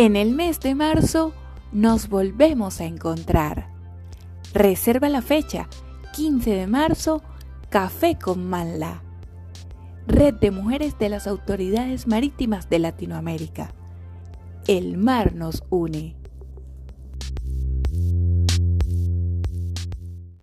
En el mes de marzo nos volvemos a encontrar. Reserva la fecha, 15 de marzo, Café con Manla. Red de Mujeres de las Autoridades Marítimas de Latinoamérica. El mar nos une.